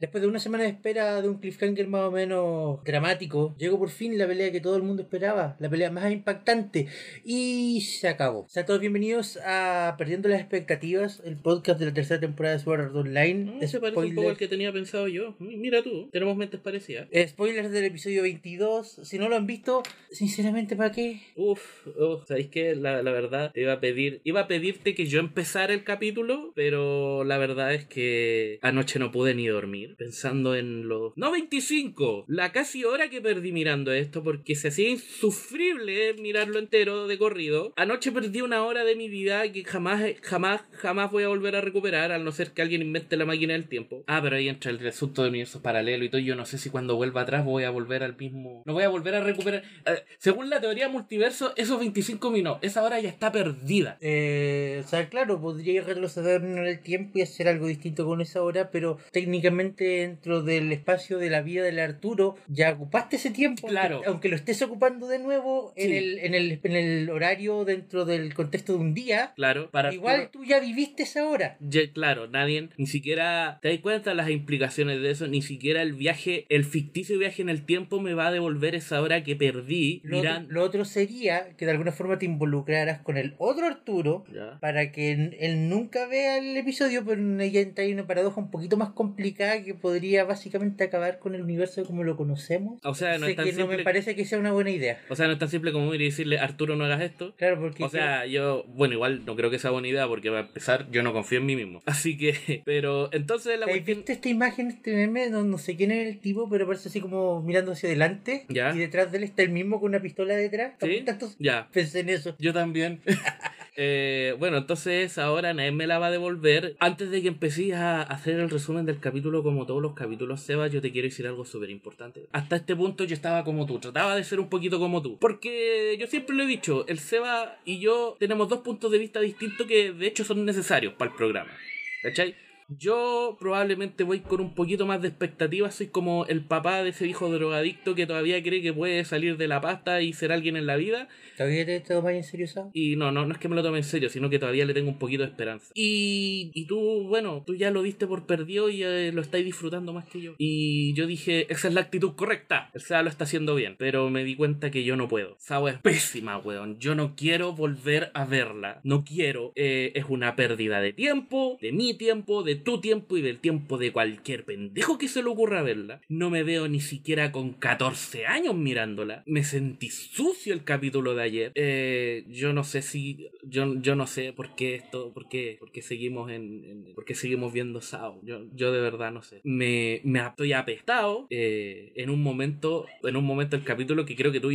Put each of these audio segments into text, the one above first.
Después de una semana de espera de un cliffhanger más o menos dramático, llegó por fin la pelea que todo el mundo esperaba, la pelea más impactante, y se acabó. Sean todos bienvenidos a Perdiendo las Expectativas, el podcast de la tercera temporada de Sword Art Online. No, se parece un poco al que tenía pensado yo. Mira tú, tenemos mentes parecidas. Spoilers del episodio 22. Si no lo han visto, sinceramente, ¿para qué? Uf, uf ¿sabéis que la, la verdad te iba a pedir, iba a pedirte que yo empezara el capítulo, pero la verdad es que anoche no pude ni dormir pensando en los... No 25, la casi hora que perdí mirando esto porque se hacía insufrible mirarlo entero de corrido. Anoche perdí una hora de mi vida que jamás, jamás, jamás voy a volver a recuperar al no ser que alguien invente la máquina del tiempo. Ah, pero ahí entra el asunto de universos paralelo y todo. Yo no sé si cuando vuelva atrás voy a volver al mismo... No voy a volver a recuperar... Eh, según la teoría multiverso, esos 25 minutos, esa hora ya está perdida. Eh, o sea, claro, podría retroceder en el tiempo y hacer algo distinto con esa hora, pero técnicamente dentro del espacio de la vida del Arturo ya ocupaste ese tiempo. Claro. Aunque, lo estés ocupando de nuevo en, el, en, el, en el horario dentro del contexto de un día. Claro. Para igual tú ya viviste esa hora. Ya, claro, nadie, ni siquiera te das cuenta las implicaciones de eso, ni siquiera el viaje, el ficticio viaje en el tiempo me va a devolver esa hora que perdí. Lo, otro, lo otro sería que de alguna forma te involucraras con el otro Arturo para que él nunca vea el episodio, pero ella entra ahí una paradoja un poquito más complicada que podría básicamente acabar con el universo como lo conocemos. O sea, no es tan que simple... no me parece que sea una buena idea. O sea, no es tan simple como ir y decirle, Arturo, no hagas esto. Claro, porque... O sea, yo, bueno, igual no creo que sea buena idea porque va a empezar, yo no confío en mí mismo. Así que, pero entonces la cuestión... ¿Viste esta imagen, este meme? No, no, sé quién es el tipo, pero parece así como mirando hacia adelante. ¿Ya? Y detrás de él está el mismo con una pistola detrás. ¿Sí? Ya. Pensé en eso. Yo también. Eh, bueno, entonces ahora nadie me la va a devolver. Antes de que empecé a hacer el resumen del capítulo, como todos los capítulos, Seba, yo te quiero decir algo súper importante. Hasta este punto yo estaba como tú, trataba de ser un poquito como tú. Porque yo siempre lo he dicho, el Seba y yo tenemos dos puntos de vista distintos que de hecho son necesarios para el programa. ¿Cachai? Yo probablemente voy con un poquito más de expectativas. Soy como el papá de ese hijo drogadicto que todavía cree que puede salir de la pasta y ser alguien en la vida. ¿Todavía te tomas en serio eso? Y no, no, no es que me lo tome en serio, sino que todavía le tengo un poquito de esperanza. Y, y tú, bueno, tú ya lo diste por perdido y eh, lo estáis disfrutando más que yo. Y yo dije, esa es la actitud correcta. El SEA lo está haciendo bien. Pero me di cuenta que yo no puedo. Sao es pésima, weón. Yo no quiero volver a verla. No quiero. Eh, es una pérdida de tiempo, de mi tiempo, de tu tiempo y del tiempo de cualquier pendejo que se le ocurra verla. No me veo ni siquiera con 14 años mirándola. Me sentí sucio el capítulo de ayer. Eh, yo no sé si. Yo, yo no sé por qué esto. Por qué, por qué seguimos en, en. por qué seguimos viendo Sao. Yo, yo de verdad no sé. Me, me estoy apestado. Eh, en un momento. En un momento del capítulo que creo que tú,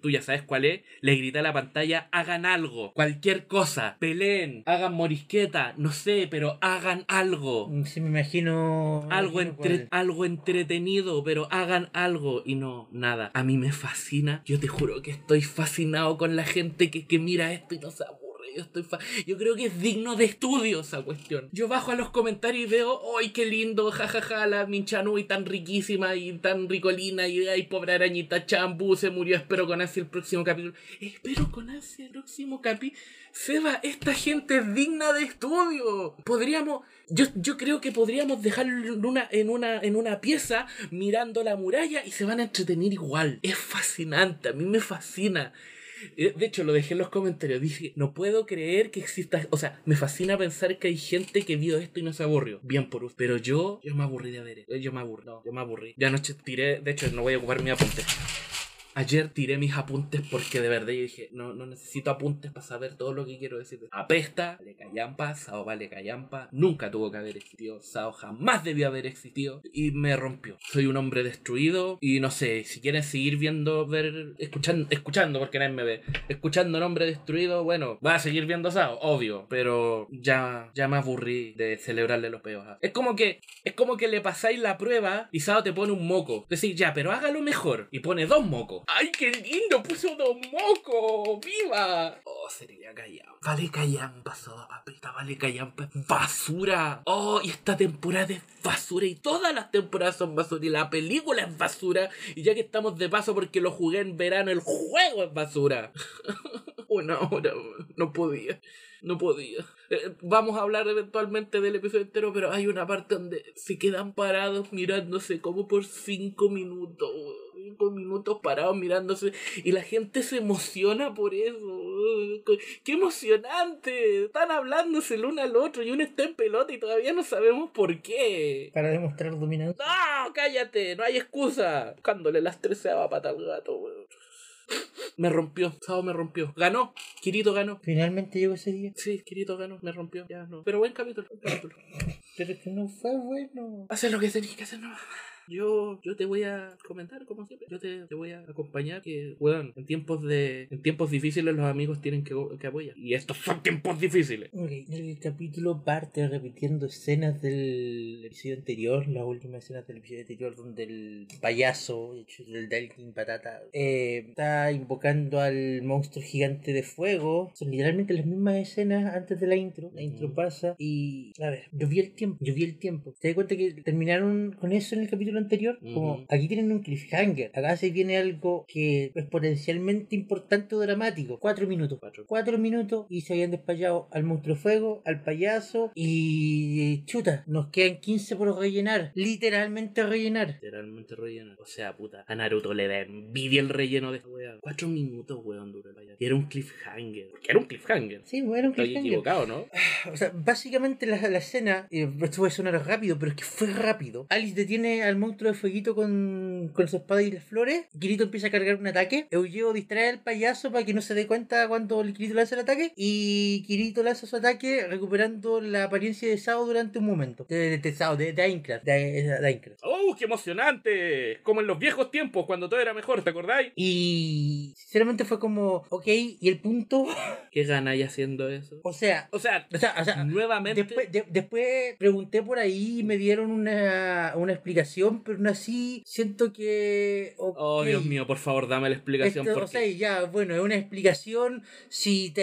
tú ya sabes cuál es. Le grité a la pantalla. Hagan algo. Cualquier cosa. Peleen. Hagan morisqueta. No sé, pero hagan algo. Sí, me imagino. Algo, entre, algo entretenido, pero hagan algo y no, nada. A mí me fascina. Yo te juro que estoy fascinado con la gente que, que mira esto y no se aburre. Yo, estoy fa yo creo que es digno de estudio esa cuestión. Yo bajo a los comentarios y veo, ¡ay, qué lindo! Jajaja, ja, ja, la Minchanui tan riquísima y tan ricolina. Y ay, pobre arañita champú se murió. Espero con ansia el próximo capítulo. Espero con ansia el próximo capítulo. Seba, esta gente es digna de estudio. Podríamos. Yo, yo creo que podríamos dejarlo en una, en, una, en una pieza mirando la muralla y se van a entretener igual. Es fascinante, a mí me fascina. De hecho, lo dejé en los comentarios. Dije, no puedo creer que exista. O sea, me fascina pensar que hay gente que vio esto y no se aburrió. Bien por usted. Pero yo, yo me aburrí de ver esto. Yo me aburrí. Yo me aburrí. Ya anoche tiré. De hecho, no voy a ocupar mi apunte. Ayer tiré mis apuntes porque de verdad yo dije, no, no necesito apuntes para saber todo lo que quiero decir. Apesta, vale callampa, Sao vale callampa, nunca tuvo que haber existido, Sao jamás debió haber existido y me rompió. Soy un hombre destruido y no sé, si quieren seguir viendo, ver, escuchando, escuchando porque nadie me ve, escuchando un hombre destruido, bueno, va a seguir viendo Sao, obvio, pero ya, ya me aburrí de celebrarle los peos. Es como que, es como que le pasáis la prueba y Sao te pone un moco. Decir, ya, pero hágalo mejor y pone dos mocos. ¡Ay, qué lindo! Puso dos mocos. ¡Viva! Oh, sería Callampa. Vale Callampa, soda papita. Vale Callampa basura. Oh, y esta temporada es basura. Y todas las temporadas son basura. Y la película es basura. Y ya que estamos de paso porque lo jugué en verano, el juego es basura. Una hora, no podía. No podía. Eh, vamos a hablar eventualmente del episodio entero, pero hay una parte donde se quedan parados mirándose como por cinco minutos. Cinco minutos parados mirándose y la gente se emociona por eso. ¡Qué emocionante! Están hablándose el uno al otro y uno está en pelota y todavía no sabemos por qué. Para demostrar dominancia. ¡No! ¡Cállate! No hay excusa. Buscándole las treceava pata al gato, weón. Me rompió. Sao me rompió. Ganó. Kirito ganó. Finalmente llegó ese día. Sí, Kirito ganó. Me rompió. Ya no. Pero buen capítulo. Buen capítulo. Pero es que no fue bueno. Hacer lo que tenéis que hacer nomás. Yo, yo te voy a comentar, como siempre. Yo te, te voy a acompañar. Que, weón, en tiempos de en tiempos difíciles los amigos tienen que, que apoyar. Y estos son tiempos difíciles. Ok, el capítulo parte repitiendo escenas del episodio anterior, las últimas escenas del episodio anterior, donde el payaso, del Dalkin Patata, eh, está invocando al monstruo gigante de fuego. Son literalmente las mismas escenas antes de la intro. La intro pasa y, a ver, yo vi el tiempo, yo vi el tiempo. ¿Te das cuenta que terminaron con eso en el capítulo anterior? Como aquí tienen un cliffhanger, acá se viene algo que es potencialmente importante o dramático. Cuatro minutos Cuatro. cuatro minutos y se habían despachado al monstruo fuego, al payaso y chuta, nos quedan 15 por rellenar, literalmente rellenar. Literalmente relleno. O sea, puta. A Naruto le da envidia el relleno de esta wea. Cuatro minutos, weón, dura el payaso. Y era un cliffhanger. Era un cliffhanger. Sí, bueno, un Estoy cliffhanger. equivocado, ¿no? O sea, básicamente la, la escena, eh, esto puede sonar rápido, pero es que fue rápido. Alice detiene al monstruo de fueguito con, con su espada y las flores. Kirito empieza a cargar un ataque. Eugeo distrae al payaso para que no se dé cuenta cuando el Kirito lanza el ataque. Y Kirito lanza su ataque recuperando la apariencia de Sao durante un momento. De, de, de Sao, de, de Aincrad. De, de Aincrad. ¡Oh, qué emocionante! Como en los viejos tiempos, cuando todo era mejor, ¿te acordáis? Y sinceramente fue como, ok, y el punto, ¿Qué ganáis haciendo eso? o sea, O sea, o sea, o sea nuevamente. Después, de- después pregunté por ahí y me dieron una, una explicación, pero aún así siento que. Oh, Dios mío, por favor, dame la explicación. esto- o sea, ya, bueno, es una explicación si te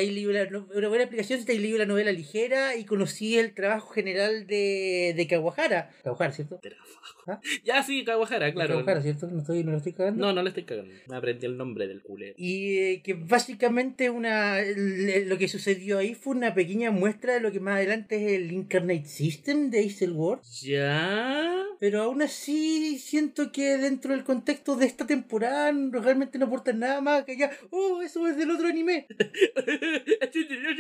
no- una buena explicación si te leído la novela ligera y conocí el trabajo general de, de Kawahara. Kawahara, ¿cierto? ¿Ah? Ya sí, Kawahara, claro. Kawahara, ¿cierto? No, estoy, no lo estoy cagando. No, no le estoy cagando. Me aprendí el nombre del culero. Y eh, que básicamente una le- lo que sucedió ahí fue una pequeña muestra de lo que más adelante es el Incarnate System de World. ¿Ya? Pero aún así siento que dentro del contexto de esta temporada realmente no aporta nada más que ya, oh, eso es del otro anime. Esto es de los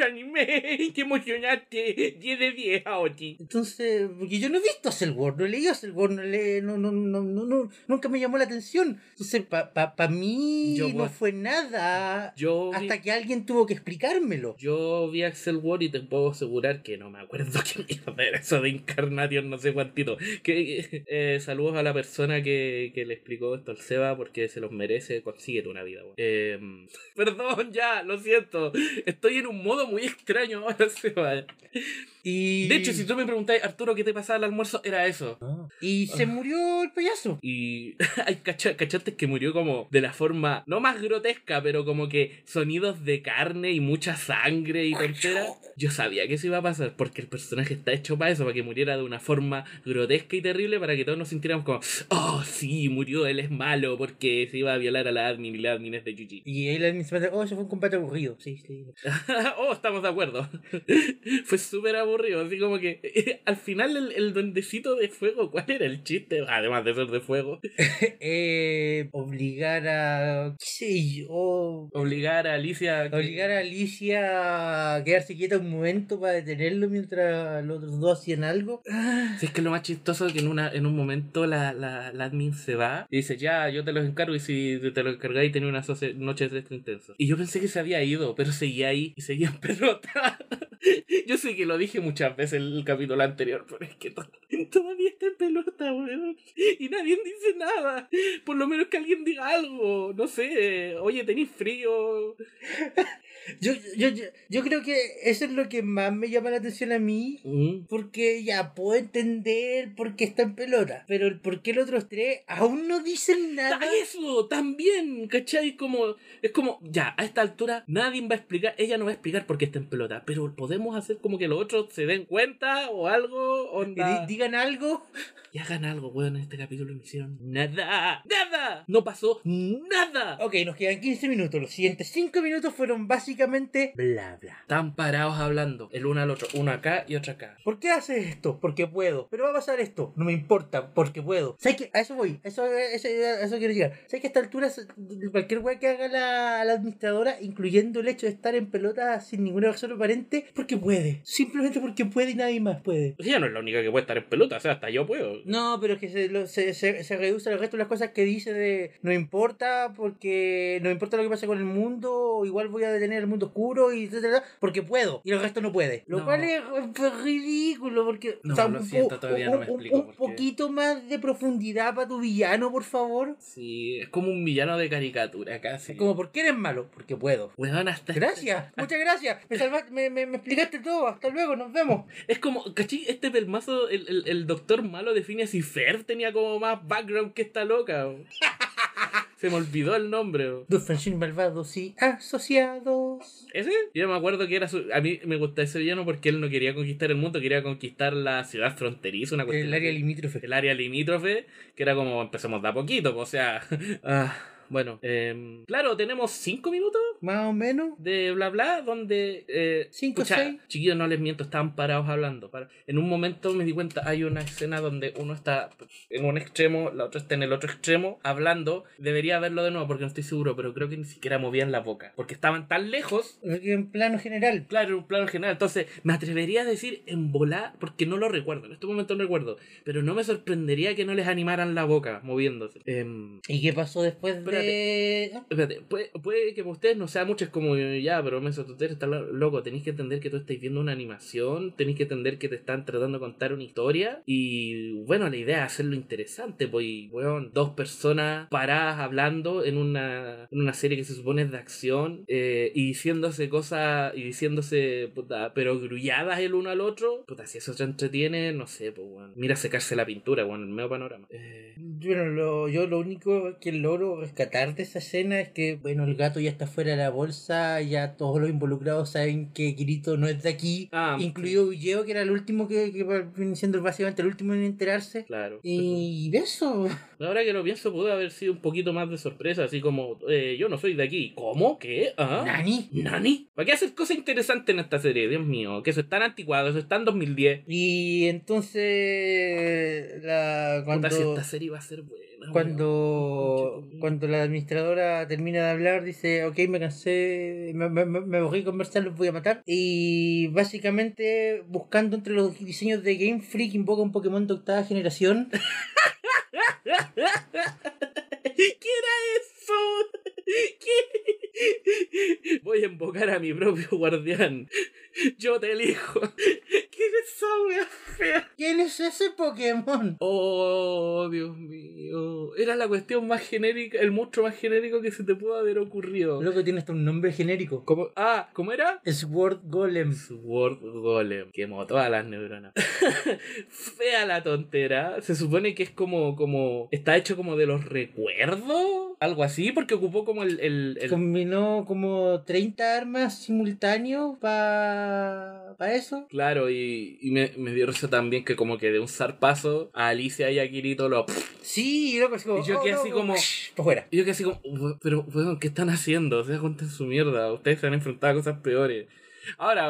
anime. ¡Qué emocionante! 10 de 10, Aochi. Entonces, porque yo no he visto Cell World, no he leído World, no, le- no, no, no, no, nunca me llamó la atención. Entonces, para pa, pa mí Yo no fue nada Yo vi, hasta que alguien tuvo que explicármelo. yo vi Axel Ward y te puedo asegurar que no me acuerdo qué mierda era eso de Incarnation, no sé cuántito. Que, eh, saludos a la persona que, que le explicó esto al Seba porque se los merece. Consíguete una vida. Eh, perdón, ya, lo siento. Estoy en un modo muy extraño ahora, Y... De hecho, si tú me preguntáis, Arturo, ¿qué te pasaba al almuerzo? Era eso. Ah. Y se murió el payaso. Y hay cacha- cachates que murió como de la forma, no más grotesca, pero como que sonidos de carne y mucha sangre y tontera. Yo sabía que eso iba a pasar porque el personaje está hecho para eso, para que muriera de una forma grotesca y terrible, para que todos nos sintiéramos como, oh, sí, murió, él es malo porque se iba a violar a la admin y la admin es de Yuji. Y ahí la administración, oh, eso fue un combate aburrido. Sí, sí. oh, estamos de acuerdo. Fue súper aburrido, así como que al final el, el duendecito de fuego, ¿cuál era el chiste? Además de ser de fuego. eh, obligar a. ¿Qué sé yo? Obligar a Alicia a que- Obligar a Alicia a quedarse quieta un momento para detenerlo mientras los otros dos hacían algo. Ah, Si es que lo más chistoso es que en, una, en un momento la, la, la admin se va y dice, ya, yo te los encargo y si te los encargáis tenés una noche de esto intenso. Y yo pensé que se había ido, pero seguía ahí y seguía en pelota. yo sé que lo dije muchas veces en el capítulo anterior, pero es que to- todavía está en pelota, weón. Y nadie dice nada. Por lo menos que alguien diga algo. No sé, oye, tenéis frío. Yo, yo, yo, yo creo que eso es lo que más me llama la atención a mí. Mm. Porque ya puedo entender por qué está en pelota. Pero el por qué los otros tres aún no dicen nada. Eso, también, ¿cachai? Como, es como, ya, a esta altura nadie va a explicar, ella no va a explicar por qué está en pelota, pero podemos hacer como que los otros se den cuenta o algo, onda. di- digan algo. Y hagan algo, weón, en este capítulo no hicieron nada, nada, no pasó nada. Ok, nos quedan 15 minutos. Los siguientes 5 minutos fueron básicamente bla bla. Están parados hablando, el uno al otro, uno acá y otro acá. ¿Por qué haces esto? Porque puedo. Pero va a pasar esto. No me importa, porque puedo. ¿Sabes qué? A eso voy. Eso, eso, eso quiero llegar. ¿Sabes que a esta altura, cualquier weá que haga la, la administradora, incluyendo el hecho de estar en pelota sin ninguna razón aparente, porque puede. Simplemente porque puede y nadie más puede. Ella no es la única que puede estar en pelota, o sea, hasta yo puedo. No, pero es que se, lo- se, se, se reduce al resto de las cosas que dice de no importa porque no importa lo que pase con el mundo, igual voy a detener el mundo oscuro y etcétera, porque puedo y el resto no puede. Lo No. cual es, ridículo porque No, lo un siento, po- todavía un- no me un- explico Un, qué. poquito más de profundidad para tu villano, por favor. Sí, es como un villano de caricatura casi. Como, ¿por qué eres malo? Porque puedo. Weón, hasta Gracias, muchas gracias. Me, salvaste- me, me, me explicaste todo. Hasta luego, nos vemos. Es como, ¿cachai? Este pelmazo, el, el, el doctor malo de Phineas y Ferb tenía como más background que esta loca. Se me olvidó el nombre. Dos Francine malvados y asociados. ¿Ese? Yo me acuerdo que era su... A mí me gustaba ese villano porque él no quería conquistar el mundo, quería conquistar la ciudad fronteriza, una cuestión El área limítrofe. el área limítrofe, que era como empecemos de a poquito, pues, o sea... ah, bueno, em, claro, tenemos cinco minutos Más o menos. de bla bla, donde... Eh, Cinco, pucha, seis. Chiquillos, no les miento, estaban parados hablando. Para- En un momento me di cuenta, hay una escena donde uno está en un extremo, la otra está en el otro extremo, hablando. Debería verlo de nuevo porque no estoy seguro, pero creo que ni siquiera movían la boca. Porque estaban tan lejos En plano general. Claro, en un plano general. Entonces, me atrevería a decir en volar, porque no lo recuerdo, en este momento no recuerdo, pero no me sorprendería que no les animaran la boca moviéndose. Em, ¿Y qué pasó después de.? Ah, espérate, puede, puede que para ustedes no sea mucho, es como ya, pero me ustedes está loco, tenéis que entender que tú estáis viendo una animación, tenéis que entender que te están tratando de contar una historia, y bueno, la idea es hacerlo interesante, pues, weón, dos personas paradas hablando en una, en una serie que se supone es de acción, eh, y diciéndose cosas, y diciéndose, puta, pero grulladas el uno al otro, puta, si eso te entretiene, no sé, pues, weón, mira secarse la pintura, weón, el medio panorama. Eh, Bueno, lo- yo lo único que logro rescatar de esa escena es que, bueno, el gato ya está fuera de la bolsa, ya todos los involucrados saben que Kirito no es de aquí, Ah, incluido Villeo, que era el último que, que viene siendo básicamente el último en enterarse. claro. Y eso, Ahora que lo pienso, pudo haber sido un poquito más de sorpresa, así como, eh, yo no soy de aquí. ¿Cómo? ¿Qué? ¿Ah? Nani. ¿Nani? ¿Para qué hacer cosas interesantes en esta serie? Dios mío, que eso es tan anticuado, eso está en 2010. Y entonces, la, cuando, Puta, si esta serie va a ser buena. Cuando, weón. cuando la administradora termina de hablar, dice, ok, me cansé, me, me, me aburrí de conversar, los voy a matar. Y básicamente, buscando entre los diseños de Game Freak, invoca un Pokémon de octava generación. ¿Qué era eso? ¿Qué? Voy a invocar a mi propio guardián. Yo te elijo. ¿Qué es esa wea fea? ¿Quién es ese Pokémon? Oh, Dios mío. Era la cuestión más genérica, el monstruo más genérico que se te pudo haber ocurrido. Loco, tiene hasta un nombre genérico. ¿Cómo? Ah, ¿cómo era? Sword Golem. Sword Golem. Quemó todas las neuronas. Fea la tontera. Se supone que es como, como. Está hecho como de los recuerdos. Algo así, porque ocupó como el. el, el- Combinó como 30 armas simultáneos para pa eso. Claro, y, y me, me dio risa también que como que de un zarpazo a Alicia y a Kirito lo... Sí, loco, así como. Y yo quedé así como- fuera. Y yo que así como, "Ue- pero weón, ¿qué están haciendo? Se dan su mierda, ustedes se han enfrentado a cosas peores. Ahora,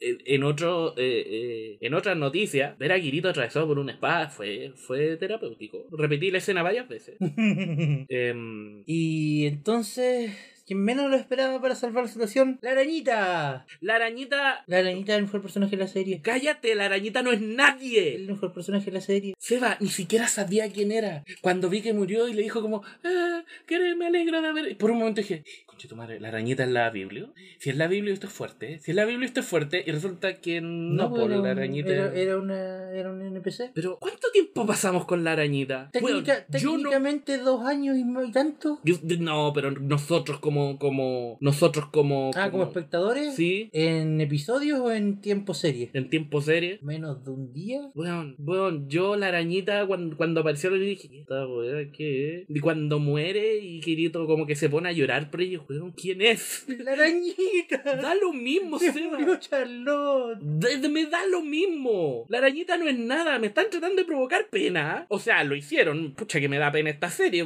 en en otro, eh, eh, en otras noticias, ver a Kirito atravesado por una espada fue, fue terapéutico. Repetí la escena varias veces. Em, y entonces, quien menos lo esperaba para salvar la situación, la arañita. la arañita... La arañita es el mejor personaje de la serie. Cállate, la arañita no es Es nadie. el mejor personaje de la serie. Seba, ni siquiera sabía quién era. Cuando vi que murió y le dijo como, ah, que me alegra de haber... Y por un momento dije, conche tu madre, la arañita es la Biblia. Si es la Biblia esto es fuerte. Si es la Biblia esto es fuerte. Y resulta que no, por era, la arañita... era, era una, era un NPC. Pero, ¿cuánto tiempo pasamos con la arañita? Técnica- Bueno, no... técnicamente dos años y, tanto. yo- no, pero nosotros como... como nosotros como... Ah, como espectadores. Sí, ¿En episodios o en tiempo serie? en tiempo serie. Menos de un día. Bueno, bueno, yo la arañita cuando, cuando apareció le dije, ¿qué esta weá qué? Y cuando muere y Kirito como que se pone a llorar por ellos. Weón, ¿quién es? La arañita. Da lo mismo, Se Seba. murió Charlotte. De- de- me da lo mismo. La arañita no es nada. Me están tratando de provocar pena. O sea, lo hicieron. Pucha, que me da pena esta serie.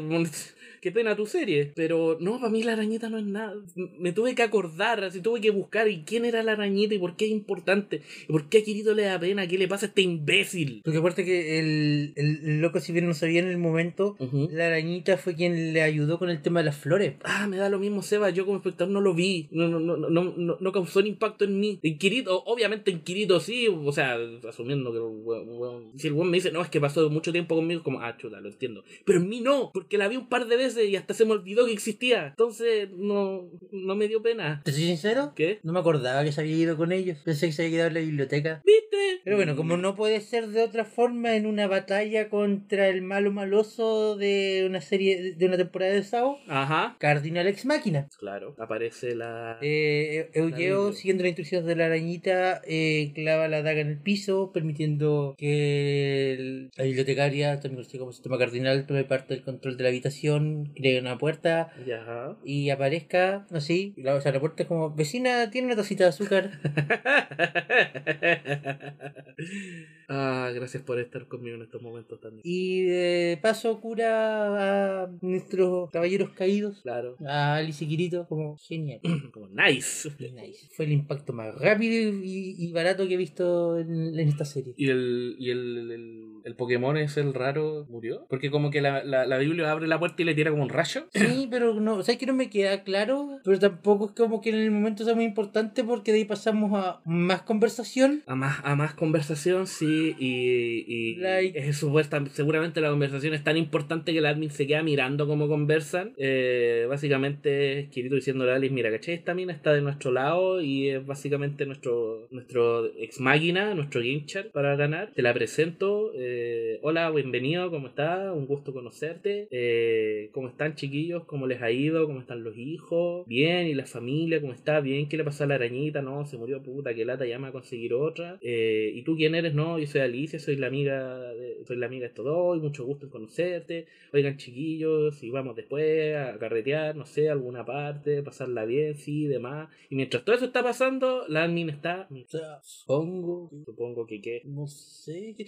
Qué pena tu serie. Pero no, para mí la arañita no es nada. Me tuve que acordar, así tuve que buscar. ¿Y quién era la arañita? ¿Y por qué es importante? ¿Y por qué a Kirito le da pena? ¿Qué le pasa a este imbécil? Porque aparte que el, el, loco, si bien no sabía en el momento, la arañita fue quien le ayudó con el tema de las flores. Ah, me da lo mismo, Seba. Yo como espectador no lo vi. No, no, no, no, no, no causó un impacto en mí. En Kirito, obviamente en Kirito sí. O sea, asumiendo que weón- weón- si el weón me dice, no, es que pasó mucho tiempo conmigo, como, ah, chuta, lo entiendo. Pero en mí no, porque la vi un par de veces y hasta se me olvidó que existía. Entonces, no, no me dio pena. ¿Te soy sincero? ¿Qué? No me acordaba que se había ido con ellos. Pensé que se había quedado en la biblioteca. ¿Viste? Pero bueno, como no puede ser de otra forma en una batalla contra el malo maloso de una serie, de una temporada de Sao, Ajá. Cardinal Ex Máquina. Claro, aparece la... Eh, Eugeo, siguiendo las instrucciones de la arañita, eh, clava la daga en el piso, permitiendo que el- la bibliotecaria, también conocida como sistema cardinal, tome parte del control de la habitación, cree una puerta Ya. y aparezca así. y La, o sea, la puerta es como, vecina, tiene una tacita de azúcar. ah, gracias por estar conmigo en estos momentos también. Y de paso cura a nuestros caballeros caídos, Claro. a Alice y Kirito, como genial. Como nice. Nice. Fue el impacto más rápido y, y barato que he visto en, en esta serie. ¿Y el, y el, el, el Pokémon es el raro murió? Porque como que la, la, la Biblia abre la puerta y le tira como un rayo. Sí, pero no, ¿sabes que no me queda claro? Pero tampoco es como que en el momento sea muy importante porque de ahí pasamos a más conversación. A más, a más conversación, sí, y, y Like- es supuesta, seguramente la conversación es tan importante que el admin se queda mirando cómo conversan. Eh, básicamente es Kirito diciéndole a Alice, mira, ¿cachai? Esta mina está de nuestro lado y es básicamente nuestro, nuestro ex máquina, nuestro game chat para ganar. Te la presento. eh, hola, bienvenido, ¿cómo estás? Un gusto conocerte. Eh, ¿Cómo están chiquillos? ¿Cómo les ha ido? ¿Cómo están los hijos? Bien, ¿y la familia? ¿Cómo está? Bien, ¿qué le pasó a la arañita? No, se murió puta, que lata, llama a conseguir otra. Eh, ¿Y tú quién eres? No, yo soy Alicia, soy la amiga de, soy la amiga de estos dos, y mucho gusto en conocerte. Oigan chiquillos, si vamos después a carretear, no sé, a alguna parte, pasarla bien, sí, demás. Y mientras todo eso está pasando, la admin está... O sea, supongo. Supongo que qué. No sé. ¿qué-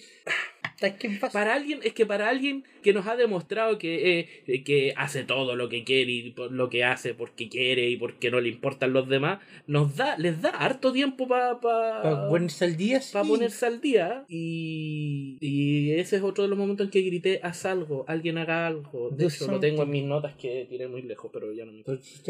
Para alguien, es que para alguien que nos ha demostrado que, eh, que hace todo lo que quiere y por lo que hace porque quiere y porque no le importan los demás, nos da, les da harto tiempo para Para ponerse al día, sí. para ponerse al día y, y ese es otro de los momentos en que grité haz algo, alguien haga algo. De Do hecho, lo tengo en mis notas que tiré muy lejos, pero ya no me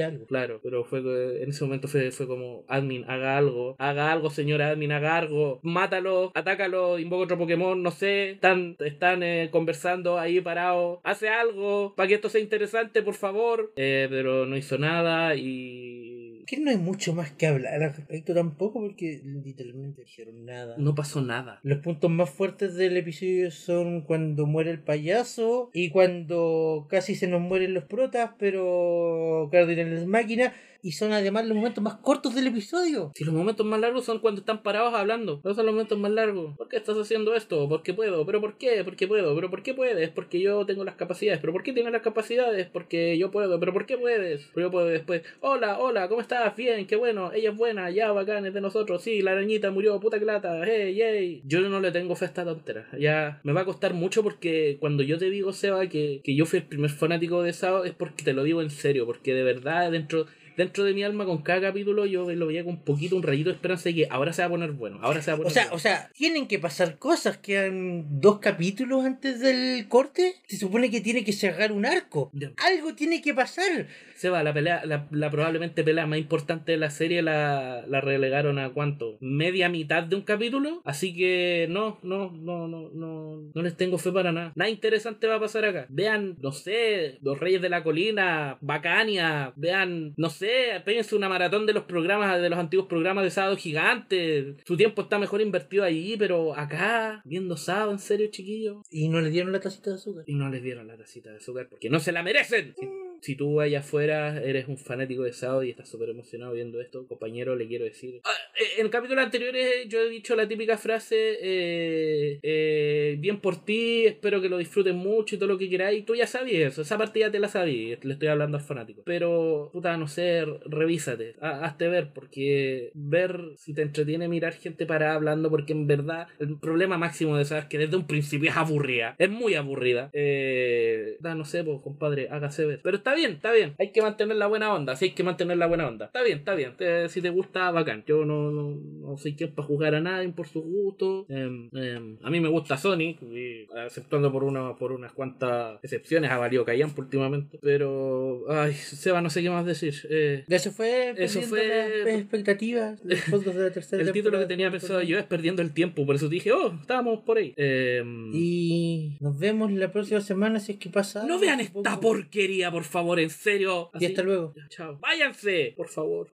algo. Claro, pero fue que en ese momento fue, fue como, admin, haga algo, haga algo, señora admin, haga algo, mátalo, atácalo, invoca otro Pokémon, no sé, están, están eh, conversando ahí parados, hace algo para que esto sea interesante, por favor. Eh, pero no hizo nada y Que no hay mucho más que hablar al respecto tampoco porque literalmente dijeron nada. no pasó nada. Los puntos más fuertes del episodio son cuando muere el payaso y cuando casi se nos mueren los protas, pero Cardinal es máquina. Y son además los momentos más cortos del episodio. Si los momentos más largos son cuando están parados hablando. Esos son los momentos más largos. ¿Por qué estás haciendo esto? ¿Por qué puedo? ¿Pero por qué? ¿Por qué puedo? ¿Pero por qué puedes? Porque yo tengo las capacidades. ¿Pero por qué tienes las capacidades? Porque yo puedo. ¿Pero por qué puedes? Pero yo puedo después. Hola, hola, ¿cómo estás? Bien, qué bueno. Ella es buena, ya, bacán, es de nosotros. Sí, la arañita murió, puta que lata. Hey, yay. Yo no le tengo fe a esta tontera. Ya me va a costar mucho porque cuando yo te digo, Seba, que, que yo fui el primer fanático de Sao, es porque te lo digo en serio. Porque de verdad, dentro dentro de mi alma con cada capítulo yo lo veía con un poquito, un rayito de esperanza de que ahora se va a poner bueno, ahora se va a poner O sea, bueno. o sea, tienen que pasar cosas. Quedan dos capítulos antes del corte. Se supone que tiene que cerrar un arco. Algo tiene que pasar. Se va, la pelea, la, la probablemente pelea más importante de la serie la, la relegaron a cuánto? Media mitad de un capítulo. Así que no, no, no, no, no, no les tengo fe para nada. Nada interesante va a pasar acá. Vean, no sé, Los Reyes de la Colina, Bacania, vean, no sé, péguense una maratón de los programas, de los antiguos programas de Sábado Gigante. Su tiempo está mejor invertido ahí, pero acá, viendo Sábado, en serio, chiquillos. Y no le dieron la tacita de azúcar. Y no les dieron la tacita de azúcar porque no se la merecen. Si tú allá afuera eres un fanático de Sao y estás súper emocionado viendo esto, compañero, le quiero decir. Ah, eh, en capítulos anteriores yo he dicho la típica frase: eh, eh, Bien por ti, espero que lo disfruten mucho y todo lo que queráis. Tú ya sabías eso, esa parte ya te la sabías. Le estoy hablando al fanático. Pero, puta, no sé, revísate, hazte ver, porque ver si te entretiene mirar gente para hablando, porque en verdad el problema máximo de esa es que desde un principio es aburrida, es muy aburrida. Eh, no sé, pues compadre, hágase ver. Pero está bien, está bien, hay que mantener la buena onda, sí hay que mantener la buena onda. Está bien, está bien, si te gusta, bacán. Yo no, no, no soy quien para jugar a nadie por su gusto. Em, em, a mí me gusta Sonic, y, aceptando por, una, por unas cuantas excepciones, ha valido Callamp últimamente. Pero, ay, Seba, no sé qué más decir. Eh, eso fue, eso fue expectativas. el título que tenía pensado yo es Perdiendo el Tiempo, por eso dije, oh, estábamos por ahí. Em, y nos vemos la próxima semana si es que pasa. No vean esta porquería, por favor, en serio. Y hasta luego. Chao. Váyanse, por favor.